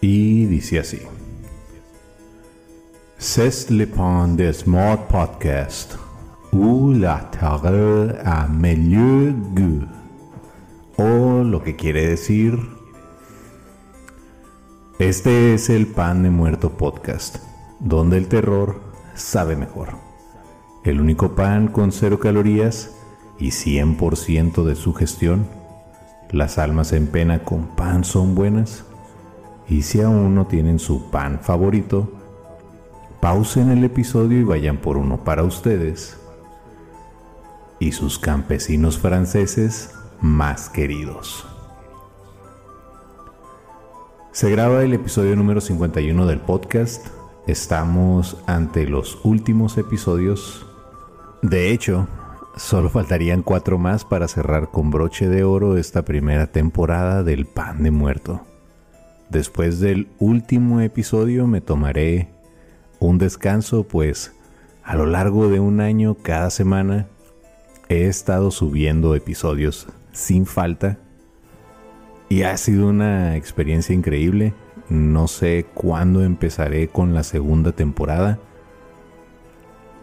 Y dice así. C'est le pan de Smart Podcast, où la terre a meilleur goût. Lo que quiere decir, este es el pan de muerto podcast, donde el terror sabe mejor. El único pan con cero calorías y 100% de su gestión. Las almas en pena con pan son buenas. Y si aún no tienen su pan favorito, pausen el episodio y vayan por uno para ustedes y sus campesinos franceses más queridos. Se graba el episodio número 51 del podcast. Estamos ante los últimos episodios. De hecho, solo faltarían cuatro más para cerrar con broche de oro esta primera temporada del Pan de Muerto. Después del último episodio me tomaré un descanso, pues a lo largo de un año cada semana he estado subiendo episodios sin falta y ha sido una experiencia increíble. No sé cuándo empezaré con la segunda temporada,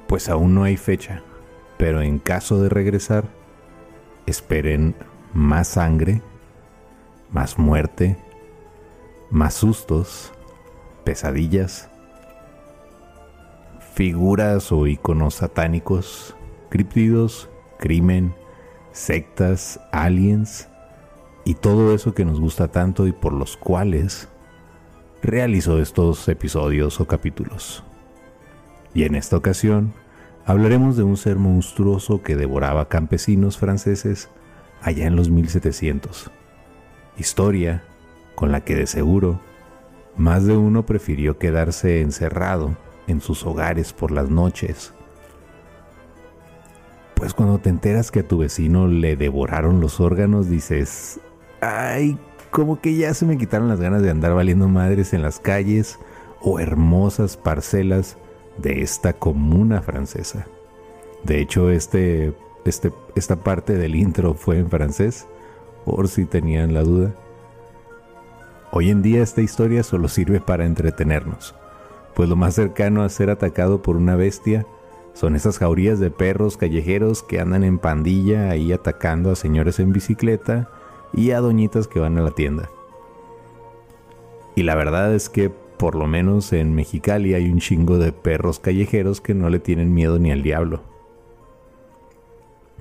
pues aún no hay fecha, pero en caso de regresar, esperen más sangre, más muerte, más sustos, pesadillas, figuras o iconos satánicos, criptidos, crimen, sectas, aliens y todo eso que nos gusta tanto y por los cuales realizo estos episodios o capítulos. Y en esta ocasión hablaremos de un ser monstruoso que devoraba campesinos franceses allá en los 1700. Historia con la que de seguro más de uno prefirió quedarse encerrado en sus hogares por las noches pues cuando te enteras que a tu vecino le devoraron los órganos, dices, ay, como que ya se me quitaron las ganas de andar valiendo madres en las calles o hermosas parcelas de esta comuna francesa. De hecho, este, este, esta parte del intro fue en francés, por si tenían la duda. Hoy en día esta historia solo sirve para entretenernos, pues lo más cercano a ser atacado por una bestia son esas jaurías de perros callejeros que andan en pandilla ahí atacando a señores en bicicleta y a doñitas que van a la tienda. Y la verdad es que por lo menos en Mexicali hay un chingo de perros callejeros que no le tienen miedo ni al diablo.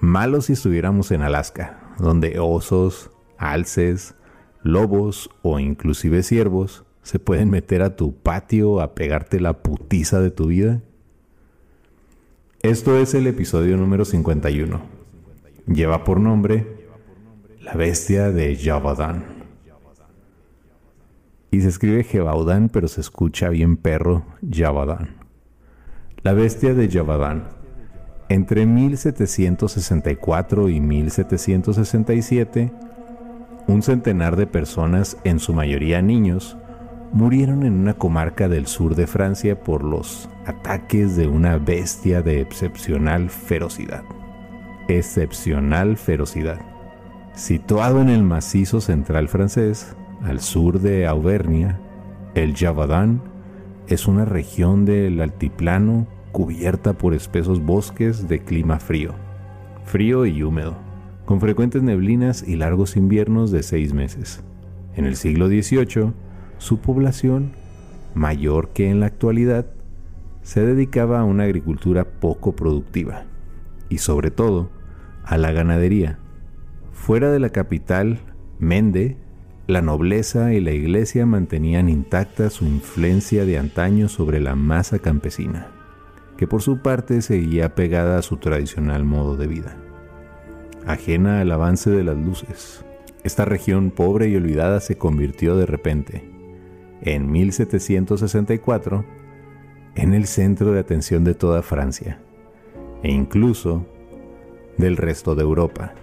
Malo si estuviéramos en Alaska, donde osos, alces, lobos o inclusive ciervos se pueden meter a tu patio a pegarte la putiza de tu vida esto es el episodio número 51. Lleva por nombre La bestia de Javadan. Y se escribe Jebaudan, pero se escucha bien perro Javadan. La bestia de Javadan. Entre 1764 y 1767, un centenar de personas, en su mayoría niños, murieron en una comarca del sur de Francia por los ataques de una bestia de excepcional ferocidad. Excepcional ferocidad. Situado en el macizo central francés, al sur de Auvernia, el Javadán es una región del altiplano cubierta por espesos bosques de clima frío, frío y húmedo, con frecuentes neblinas y largos inviernos de seis meses. En el siglo XVIII, su población, mayor que en la actualidad, se dedicaba a una agricultura poco productiva y sobre todo a la ganadería. Fuera de la capital, Mende, la nobleza y la iglesia mantenían intacta su influencia de antaño sobre la masa campesina, que por su parte seguía pegada a su tradicional modo de vida. Ajena al avance de las luces, esta región pobre y olvidada se convirtió de repente en 1764 en el centro de atención de toda Francia e incluso del resto de Europa,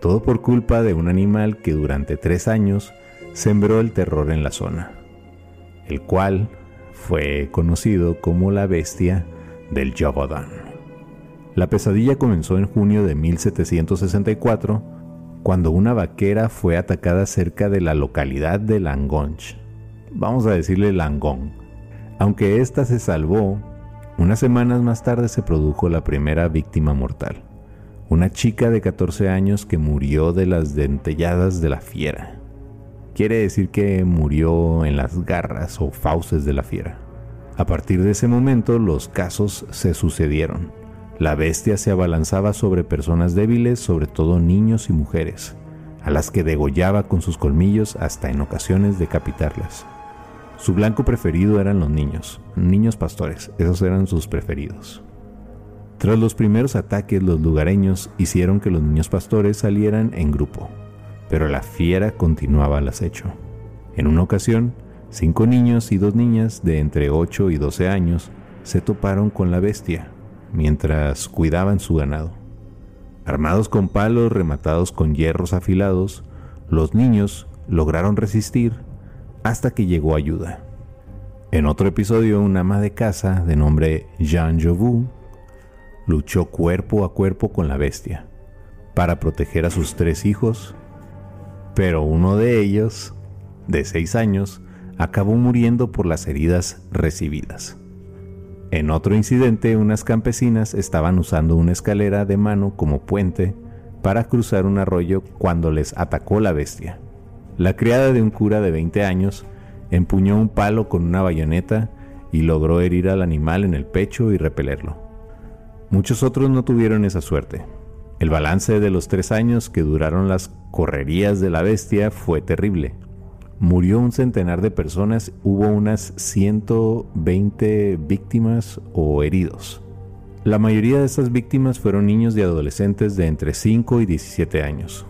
Todo por culpa de un animal que durante tres años sembró el terror en la zona, el cual fue conocido como la bestia del Jabodán. La pesadilla comenzó en junio de 1764, cuando una vaquera fue atacada cerca de la localidad de Langonch. Vamos a decirle Langón. Aunque ésta se salvó, unas semanas más tarde se produjo la primera víctima mortal, una chica de 14 años que murió de las dentelladas de la fiera. Quiere decir que murió en las garras o fauces de la fiera. A partir de ese momento los casos se sucedieron. La bestia se abalanzaba sobre personas débiles, sobre todo niños y mujeres, a las que degollaba con sus colmillos hasta en ocasiones decapitarlas. Su blanco preferido eran los niños, niños pastores, esos eran sus preferidos. Tras los primeros ataques, los lugareños hicieron que los niños pastores salieran en grupo, pero la fiera continuaba al acecho. En una ocasión, cinco niños y dos niñas de entre 8 y 12 años se toparon con la bestia mientras cuidaban su ganado. Armados con palos rematados con hierros afilados, los niños lograron resistir hasta que llegó ayuda. En otro episodio, un ama de casa de nombre Jean Jovu luchó cuerpo a cuerpo con la bestia para proteger a sus tres hijos, pero uno de ellos, de seis años, acabó muriendo por las heridas recibidas. En otro incidente, unas campesinas estaban usando una escalera de mano como puente para cruzar un arroyo cuando les atacó la bestia. La criada de un cura de 20 años empuñó un palo con una bayoneta y logró herir al animal en el pecho y repelerlo. Muchos otros no tuvieron esa suerte. El balance de los tres años que duraron las correrías de la bestia fue terrible murió un centenar de personas, hubo unas 120 víctimas o heridos. La mayoría de estas víctimas fueron niños y adolescentes de entre 5 y 17 años.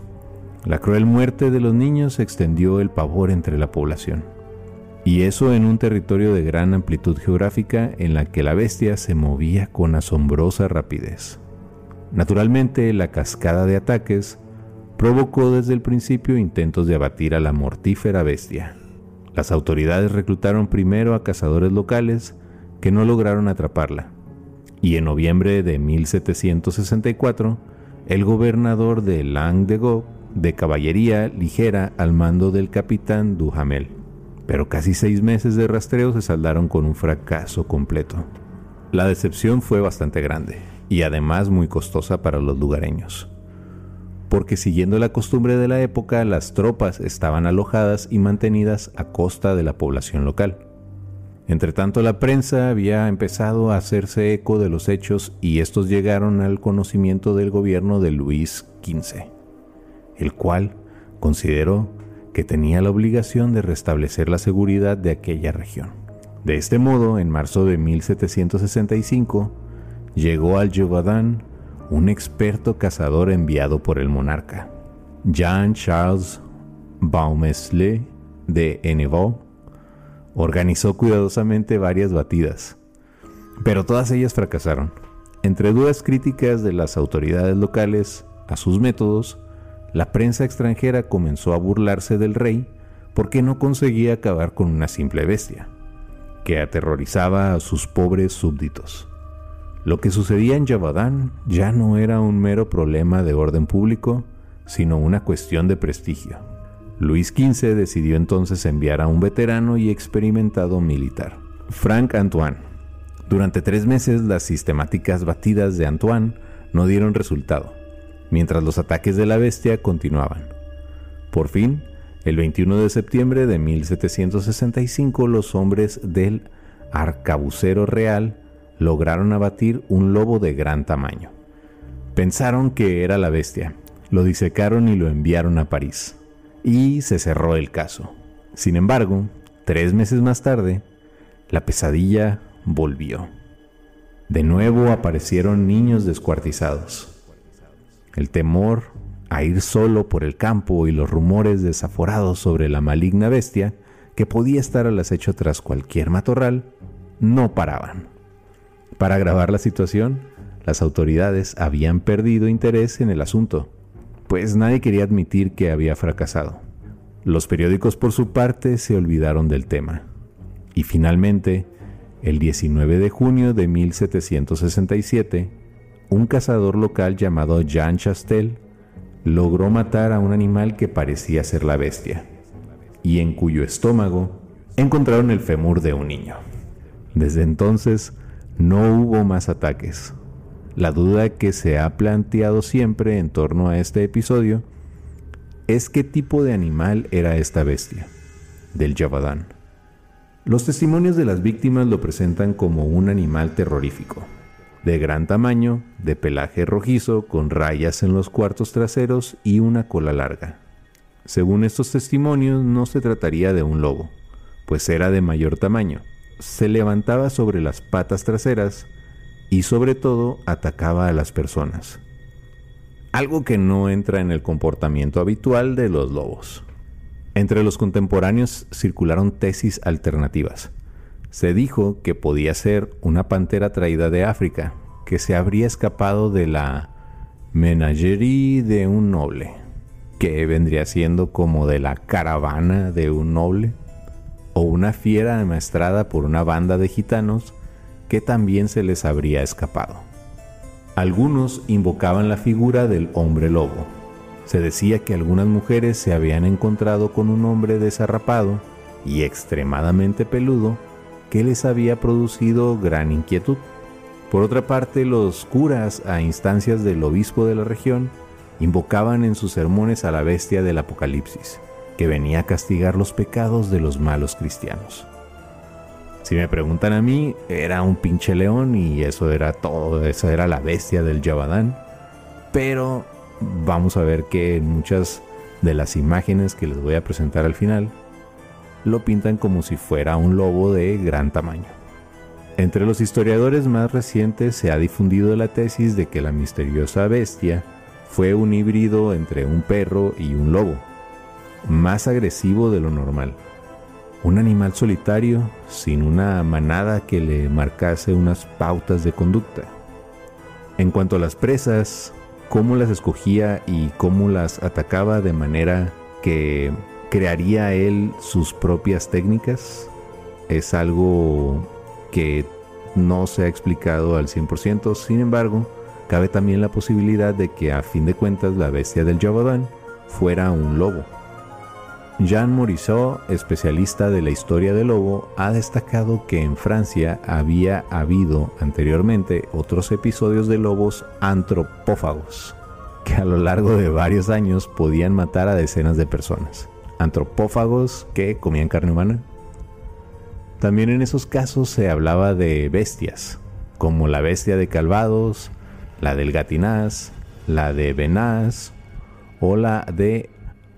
La cruel muerte de los niños extendió el pavor entre la población. Y eso en un territorio de gran amplitud geográfica en la que la bestia se movía con asombrosa rapidez. Naturalmente, la cascada de ataques provocó desde el principio intentos de abatir a la mortífera bestia. Las autoridades reclutaron primero a cazadores locales que no lograron atraparla, y en noviembre de 1764, el gobernador de Languedoc de caballería ligera al mando del capitán Duhamel. Pero casi seis meses de rastreo se saldaron con un fracaso completo. La decepción fue bastante grande y además muy costosa para los lugareños porque siguiendo la costumbre de la época, las tropas estaban alojadas y mantenidas a costa de la población local. Entretanto, la prensa había empezado a hacerse eco de los hechos y estos llegaron al conocimiento del gobierno de Luis XV, el cual consideró que tenía la obligación de restablecer la seguridad de aquella región. De este modo, en marzo de 1765, llegó al Jovadán un experto cazador enviado por el monarca. Jean-Charles Baumesle de Hennebont organizó cuidadosamente varias batidas, pero todas ellas fracasaron. Entre dudas críticas de las autoridades locales a sus métodos, la prensa extranjera comenzó a burlarse del rey porque no conseguía acabar con una simple bestia, que aterrorizaba a sus pobres súbditos. Lo que sucedía en Yavadán ya no era un mero problema de orden público, sino una cuestión de prestigio. Luis XV decidió entonces enviar a un veterano y experimentado militar, Frank Antoine. Durante tres meses las sistemáticas batidas de Antoine no dieron resultado, mientras los ataques de la bestia continuaban. Por fin, el 21 de septiembre de 1765 los hombres del arcabucero real lograron abatir un lobo de gran tamaño. Pensaron que era la bestia, lo disecaron y lo enviaron a París. Y se cerró el caso. Sin embargo, tres meses más tarde, la pesadilla volvió. De nuevo aparecieron niños descuartizados. El temor a ir solo por el campo y los rumores desaforados sobre la maligna bestia que podía estar al acecho tras cualquier matorral no paraban. Para agravar la situación, las autoridades habían perdido interés en el asunto, pues nadie quería admitir que había fracasado. Los periódicos por su parte se olvidaron del tema. Y finalmente, el 19 de junio de 1767, un cazador local llamado Jean Chastel logró matar a un animal que parecía ser la bestia, y en cuyo estómago encontraron el fémur de un niño. Desde entonces no hubo más ataques. La duda que se ha planteado siempre en torno a este episodio es qué tipo de animal era esta bestia, del Yavadán. Los testimonios de las víctimas lo presentan como un animal terrorífico, de gran tamaño, de pelaje rojizo, con rayas en los cuartos traseros y una cola larga. Según estos testimonios, no se trataría de un lobo, pues era de mayor tamaño. Se levantaba sobre las patas traseras y sobre todo atacaba a las personas. Algo que no entra en el comportamiento habitual de los lobos. Entre los contemporáneos circularon tesis alternativas. Se dijo que podía ser una pantera traída de África, que se habría escapado de la menagerie de un noble, que vendría siendo como de la caravana de un noble, o una fiera amaestrada por una banda de gitanos que también se les habría escapado. Algunos invocaban la figura del hombre lobo. Se decía que algunas mujeres se habían encontrado con un hombre desarrapado y extremadamente peludo que les había producido gran inquietud. Por otra parte, los curas, a instancias del obispo de la región, invocaban en sus sermones a la bestia del Apocalipsis, que venía a castigar los pecados de los malos cristianos. Si me preguntan a mí, era un pinche león y eso era todo, eso era la bestia del Yabadán. Pero vamos a ver que muchas de las imágenes que les voy a presentar al final lo pintan como si fuera un lobo de gran tamaño. Entre los historiadores más recientes se ha difundido la tesis de que la misteriosa bestia fue un híbrido entre un perro y un lobo, más agresivo de lo normal. Un animal solitario sin una manada que le marcase unas pautas de conducta. En cuanto a las presas, cómo las escogía y cómo las atacaba de manera que crearía él sus propias técnicas es algo que no se ha explicado al 100%, sin embargo, cabe también la posibilidad de que a fin de cuentas la bestia del Javadán fuera un lobo. Jean Morisot, especialista de la historia del lobo, ha destacado que en Francia había habido anteriormente otros episodios de lobos antropófagos, que a lo largo de varios años podían matar a decenas de personas antropófagos que comían carne humana. También en esos casos se hablaba de bestias, como la bestia de Calvados, la del Gatinaz, la de Benaz o la de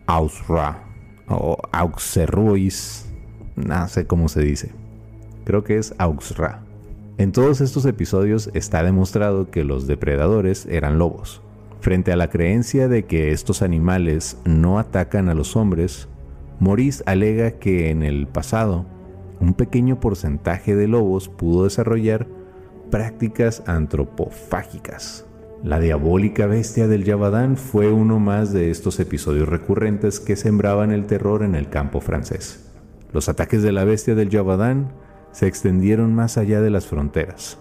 Ausra o Auxerruis, no sé cómo se dice. Creo que es Auxra. En todos estos episodios está demostrado que los depredadores eran lobos. Frente a la creencia de que estos animales no atacan a los hombres, Maurice alega que en el pasado un pequeño porcentaje de lobos pudo desarrollar prácticas antropofágicas. La diabólica bestia del Yavadán fue uno más de estos episodios recurrentes que sembraban el terror en el campo francés. Los ataques de la bestia del Yavadán se extendieron más allá de las fronteras.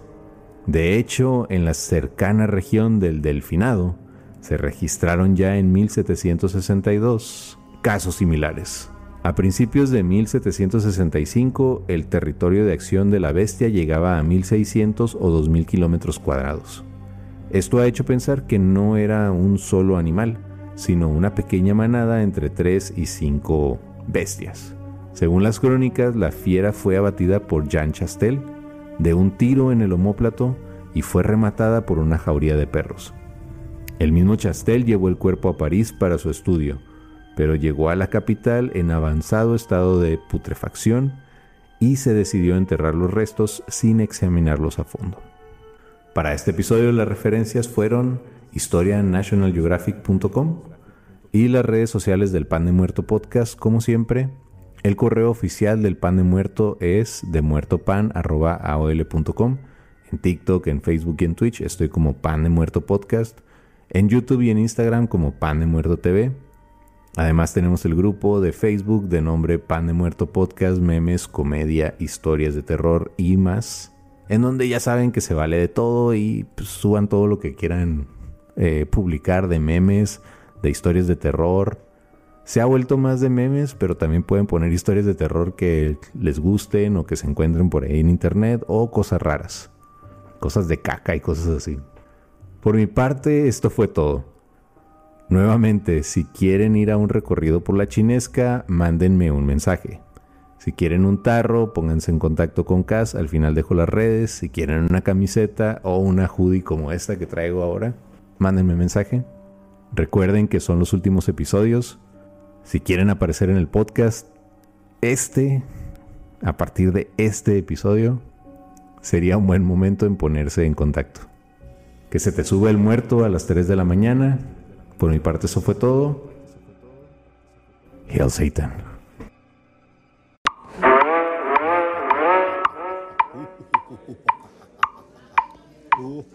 De hecho, en la cercana región del Delfinado se registraron ya en 1762 casos similares. A principios de 1765, el territorio de acción de la bestia llegaba a 1600 o 2000 kilómetros cuadrados. Esto ha hecho pensar que no era un solo animal, sino una pequeña manada entre 3 y 5 bestias. Según las crónicas, la fiera fue abatida por Jean Chastel de un tiro en el omóplato y fue rematada por una jauría de perros. El mismo Chastel llevó el cuerpo a París para su estudio, pero llegó a la capital en avanzado estado de putrefacción y se decidió enterrar los restos sin examinarlos a fondo. Para este episodio las referencias fueron historianationalgeographic.com y las redes sociales del Pan de Muerto Podcast, como siempre. El correo oficial del Pan de Muerto es demuertopan.aol.com. En TikTok, en Facebook y en Twitch estoy como Pan de Muerto Podcast. en YouTube y en Instagram como Pan de Muerto TV. Además tenemos el grupo de Facebook de nombre Pan de Muerto Podcast, memes, comedia, historias de terror y más. En donde ya saben que se vale de todo y pues, suban todo lo que quieran eh, publicar de memes, de historias de terror. Se ha vuelto más de memes, pero también pueden poner historias de terror que les gusten o que se encuentren por ahí en internet o cosas raras. Cosas de caca y cosas así. Por mi parte, esto fue todo. Nuevamente, si quieren ir a un recorrido por la chinesca, mándenme un mensaje. Si quieren un tarro, pónganse en contacto con Cas, al final dejo las redes. Si quieren una camiseta o una hoodie como esta que traigo ahora, mándenme mensaje. Recuerden que son los últimos episodios. Si quieren aparecer en el podcast, este, a partir de este episodio, sería un buen momento en ponerse en contacto. Que se te sube el muerto a las 3 de la mañana por mi parte eso fue todo. Hail Satan.